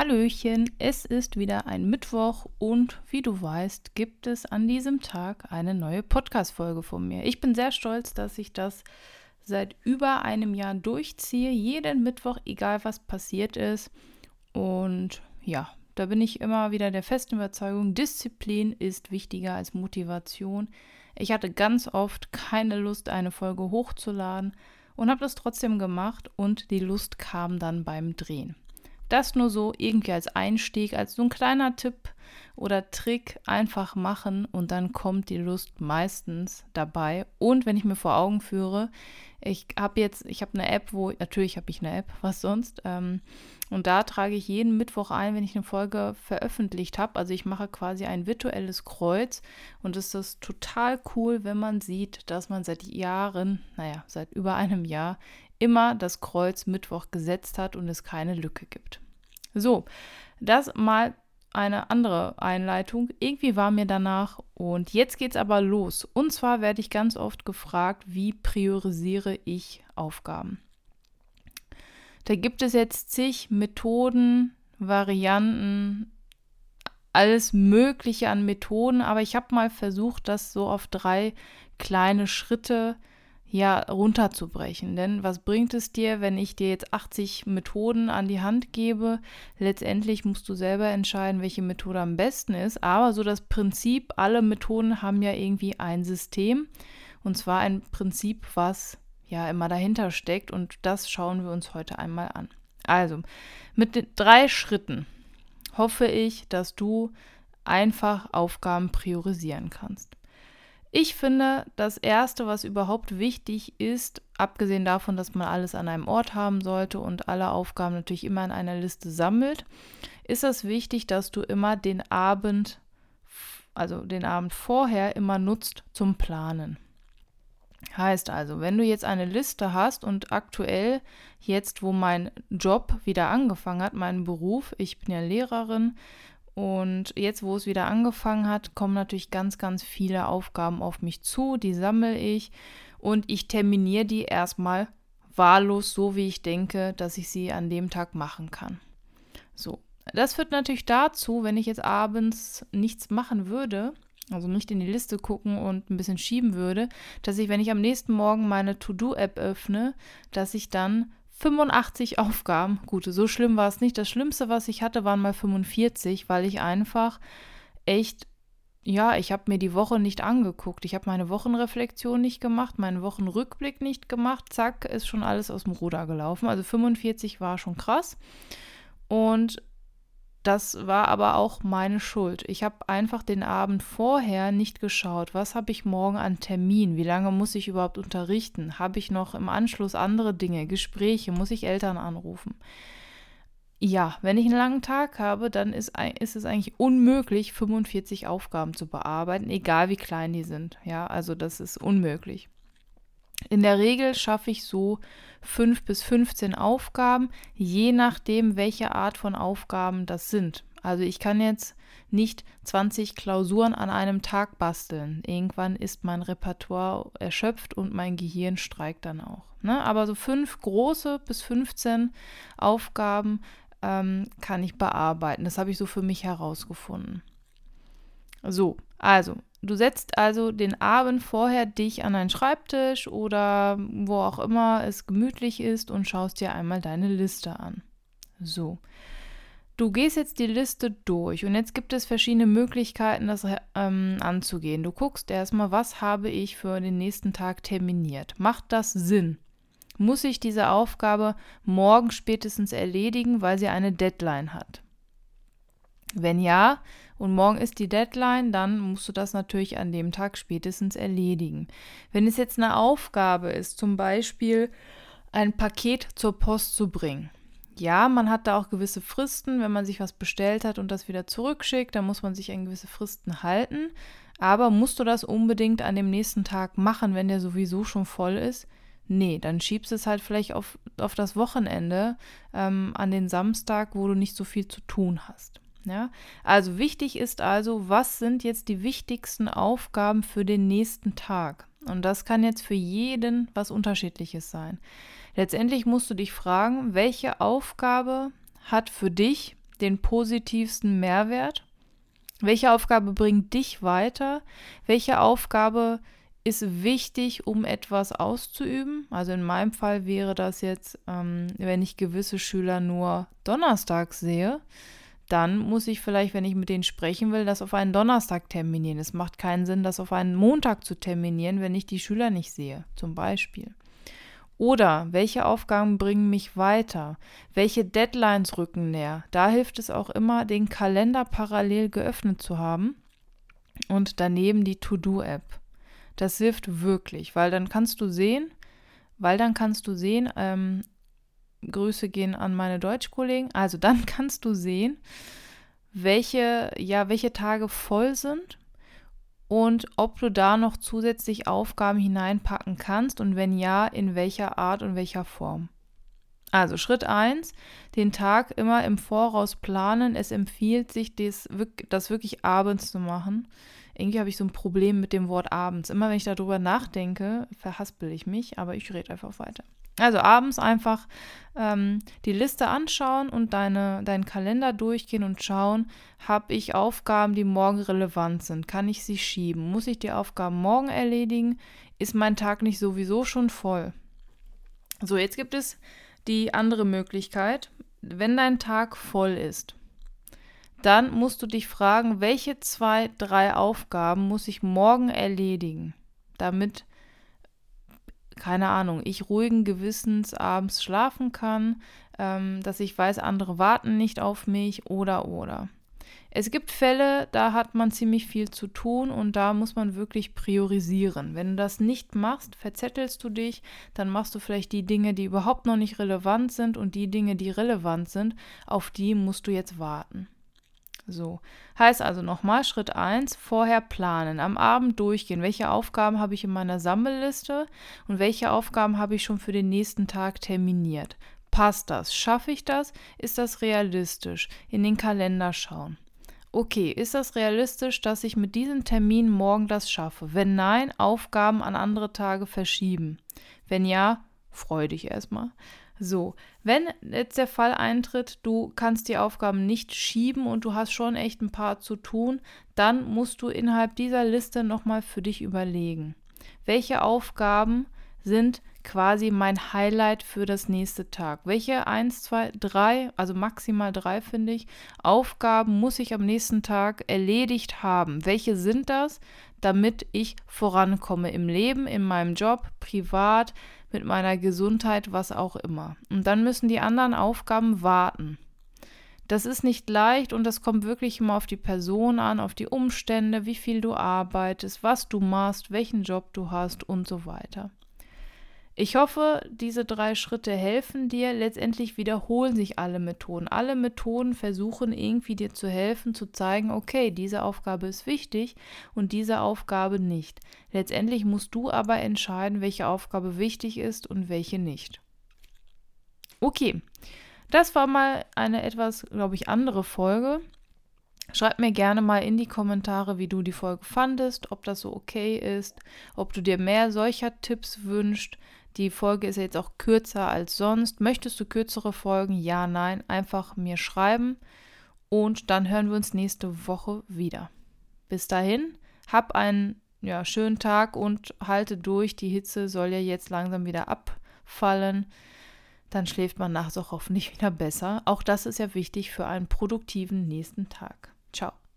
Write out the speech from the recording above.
Hallöchen, es ist wieder ein Mittwoch und wie du weißt, gibt es an diesem Tag eine neue Podcast-Folge von mir. Ich bin sehr stolz, dass ich das seit über einem Jahr durchziehe, jeden Mittwoch, egal was passiert ist. Und ja, da bin ich immer wieder der festen Überzeugung, Disziplin ist wichtiger als Motivation. Ich hatte ganz oft keine Lust, eine Folge hochzuladen und habe das trotzdem gemacht und die Lust kam dann beim Drehen. Das nur so irgendwie als Einstieg, als so ein kleiner Tipp oder Trick einfach machen und dann kommt die Lust meistens dabei. Und wenn ich mir vor Augen führe, ich habe jetzt, ich habe eine App, wo, natürlich habe ich eine App, was sonst. Ähm, und da trage ich jeden Mittwoch ein, wenn ich eine Folge veröffentlicht habe. Also ich mache quasi ein virtuelles Kreuz und es ist total cool, wenn man sieht, dass man seit Jahren, naja, seit über einem Jahr immer das Kreuz Mittwoch gesetzt hat und es keine Lücke gibt. So, das mal eine andere Einleitung. Irgendwie war mir danach und jetzt geht's aber los. Und zwar werde ich ganz oft gefragt, wie priorisiere ich Aufgaben? Da gibt es jetzt zig Methoden, Varianten, alles Mögliche an Methoden, aber ich habe mal versucht, das so auf drei kleine Schritte ja runterzubrechen. Denn was bringt es dir, wenn ich dir jetzt 80 Methoden an die Hand gebe? Letztendlich musst du selber entscheiden, welche Methode am besten ist. Aber so das Prinzip, alle Methoden haben ja irgendwie ein System. Und zwar ein Prinzip, was ja immer dahinter steckt. Und das schauen wir uns heute einmal an. Also, mit den drei Schritten hoffe ich, dass du einfach Aufgaben priorisieren kannst. Ich finde, das Erste, was überhaupt wichtig ist, abgesehen davon, dass man alles an einem Ort haben sollte und alle Aufgaben natürlich immer in einer Liste sammelt, ist es wichtig, dass du immer den Abend, also den Abend vorher immer nutzt zum Planen. Heißt also, wenn du jetzt eine Liste hast und aktuell jetzt, wo mein Job wieder angefangen hat, mein Beruf, ich bin ja Lehrerin und jetzt, wo es wieder angefangen hat, kommen natürlich ganz, ganz viele Aufgaben auf mich zu. Die sammle ich und ich terminiere die erstmal wahllos, so wie ich denke, dass ich sie an dem Tag machen kann. So, das führt natürlich dazu, wenn ich jetzt abends nichts machen würde, also nicht in die Liste gucken und ein bisschen schieben würde, dass ich, wenn ich am nächsten Morgen meine To-Do-App öffne, dass ich dann 85 Aufgaben. Gut, so schlimm war es nicht. Das Schlimmste, was ich hatte, waren mal 45, weil ich einfach echt, ja, ich habe mir die Woche nicht angeguckt. Ich habe meine Wochenreflexion nicht gemacht, meinen Wochenrückblick nicht gemacht. Zack, ist schon alles aus dem Ruder gelaufen. Also 45 war schon krass. Und das war aber auch meine Schuld. Ich habe einfach den Abend vorher nicht geschaut, was habe ich morgen an Termin, wie lange muss ich überhaupt unterrichten, habe ich noch im Anschluss andere Dinge, Gespräche, muss ich Eltern anrufen. Ja, wenn ich einen langen Tag habe, dann ist, ist es eigentlich unmöglich, 45 Aufgaben zu bearbeiten, egal wie klein die sind. Ja, also das ist unmöglich. In der Regel schaffe ich so fünf bis 15 Aufgaben, je nachdem, welche Art von Aufgaben das sind. Also ich kann jetzt nicht 20 Klausuren an einem Tag basteln. Irgendwann ist mein Repertoire erschöpft und mein Gehirn streikt dann auch. Ne? Aber so fünf große bis 15 Aufgaben ähm, kann ich bearbeiten. Das habe ich so für mich herausgefunden. So, also Du setzt also den Abend vorher dich an einen Schreibtisch oder wo auch immer es gemütlich ist und schaust dir einmal deine Liste an. So. Du gehst jetzt die Liste durch und jetzt gibt es verschiedene Möglichkeiten, das ähm, anzugehen. Du guckst erstmal, was habe ich für den nächsten Tag terminiert. Macht das Sinn? Muss ich diese Aufgabe morgen spätestens erledigen, weil sie eine Deadline hat? Wenn ja, und morgen ist die Deadline, dann musst du das natürlich an dem Tag spätestens erledigen. Wenn es jetzt eine Aufgabe ist, zum Beispiel ein Paket zur Post zu bringen. Ja, man hat da auch gewisse Fristen, wenn man sich was bestellt hat und das wieder zurückschickt, dann muss man sich an gewisse Fristen halten. Aber musst du das unbedingt an dem nächsten Tag machen, wenn der sowieso schon voll ist? Nee, dann schiebst es halt vielleicht auf, auf das Wochenende, ähm, an den Samstag, wo du nicht so viel zu tun hast. Ja? Also wichtig ist also, was sind jetzt die wichtigsten Aufgaben für den nächsten Tag? Und das kann jetzt für jeden was Unterschiedliches sein. Letztendlich musst du dich fragen, welche Aufgabe hat für dich den positivsten Mehrwert? Welche Aufgabe bringt dich weiter? Welche Aufgabe ist wichtig, um etwas auszuüben? Also in meinem Fall wäre das jetzt, ähm, wenn ich gewisse Schüler nur donnerstags sehe, dann muss ich vielleicht, wenn ich mit denen sprechen will, das auf einen Donnerstag terminieren. Es macht keinen Sinn, das auf einen Montag zu terminieren, wenn ich die Schüler nicht sehe, zum Beispiel. Oder welche Aufgaben bringen mich weiter? Welche Deadlines rücken näher? Da hilft es auch immer, den Kalender parallel geöffnet zu haben und daneben die To-Do-App. Das hilft wirklich, weil dann kannst du sehen, weil dann kannst du sehen, ähm, Grüße gehen an meine Deutschkollegen, also dann kannst du sehen, welche, ja, welche Tage voll sind und ob du da noch zusätzlich Aufgaben hineinpacken kannst und wenn ja, in welcher Art und welcher Form. Also Schritt 1, den Tag immer im Voraus planen. Es empfiehlt sich, das, das wirklich abends zu machen. Irgendwie habe ich so ein Problem mit dem Wort abends. Immer wenn ich darüber nachdenke, verhaspel ich mich, aber ich rede einfach weiter. Also abends einfach ähm, die Liste anschauen und deine, deinen Kalender durchgehen und schauen, habe ich Aufgaben, die morgen relevant sind? Kann ich sie schieben? Muss ich die Aufgaben morgen erledigen? Ist mein Tag nicht sowieso schon voll? So, jetzt gibt es die andere Möglichkeit. Wenn dein Tag voll ist, dann musst du dich fragen, welche zwei, drei Aufgaben muss ich morgen erledigen, damit keine Ahnung, ich ruhigen Gewissens abends schlafen kann, ähm, dass ich weiß, andere warten nicht auf mich oder oder. Es gibt Fälle, da hat man ziemlich viel zu tun und da muss man wirklich priorisieren. Wenn du das nicht machst, verzettelst du dich, dann machst du vielleicht die Dinge, die überhaupt noch nicht relevant sind und die Dinge, die relevant sind, auf die musst du jetzt warten. So. Heißt also nochmal Schritt 1, vorher planen, am Abend durchgehen, welche Aufgaben habe ich in meiner Sammelliste und welche Aufgaben habe ich schon für den nächsten Tag terminiert. Passt das? Schaffe ich das? Ist das realistisch? In den Kalender schauen. Okay, ist das realistisch, dass ich mit diesem Termin morgen das schaffe? Wenn nein, Aufgaben an andere Tage verschieben. Wenn ja, freu dich erstmal. So, wenn jetzt der Fall eintritt, du kannst die Aufgaben nicht schieben und du hast schon echt ein paar zu tun, dann musst du innerhalb dieser Liste nochmal für dich überlegen, welche Aufgaben sind quasi mein Highlight für das nächste Tag. Welche 1, 2, 3, also maximal 3 finde ich, Aufgaben muss ich am nächsten Tag erledigt haben? Welche sind das, damit ich vorankomme im Leben, in meinem Job, privat, mit meiner Gesundheit, was auch immer. Und dann müssen die anderen Aufgaben warten. Das ist nicht leicht und das kommt wirklich immer auf die Person an, auf die Umstände, wie viel du arbeitest, was du machst, welchen Job du hast und so weiter. Ich hoffe, diese drei Schritte helfen dir. Letztendlich wiederholen sich alle Methoden. Alle Methoden versuchen irgendwie dir zu helfen, zu zeigen, okay, diese Aufgabe ist wichtig und diese Aufgabe nicht. Letztendlich musst du aber entscheiden, welche Aufgabe wichtig ist und welche nicht. Okay, das war mal eine etwas, glaube ich, andere Folge. Schreib mir gerne mal in die Kommentare, wie du die Folge fandest, ob das so okay ist, ob du dir mehr solcher Tipps wünschst. Die Folge ist jetzt auch kürzer als sonst. Möchtest du kürzere Folgen? Ja, nein. Einfach mir schreiben. Und dann hören wir uns nächste Woche wieder. Bis dahin, hab einen ja, schönen Tag und halte durch. Die Hitze soll ja jetzt langsam wieder abfallen. Dann schläft man nachts auch hoffentlich wieder besser. Auch das ist ja wichtig für einen produktiven nächsten Tag. Ciao.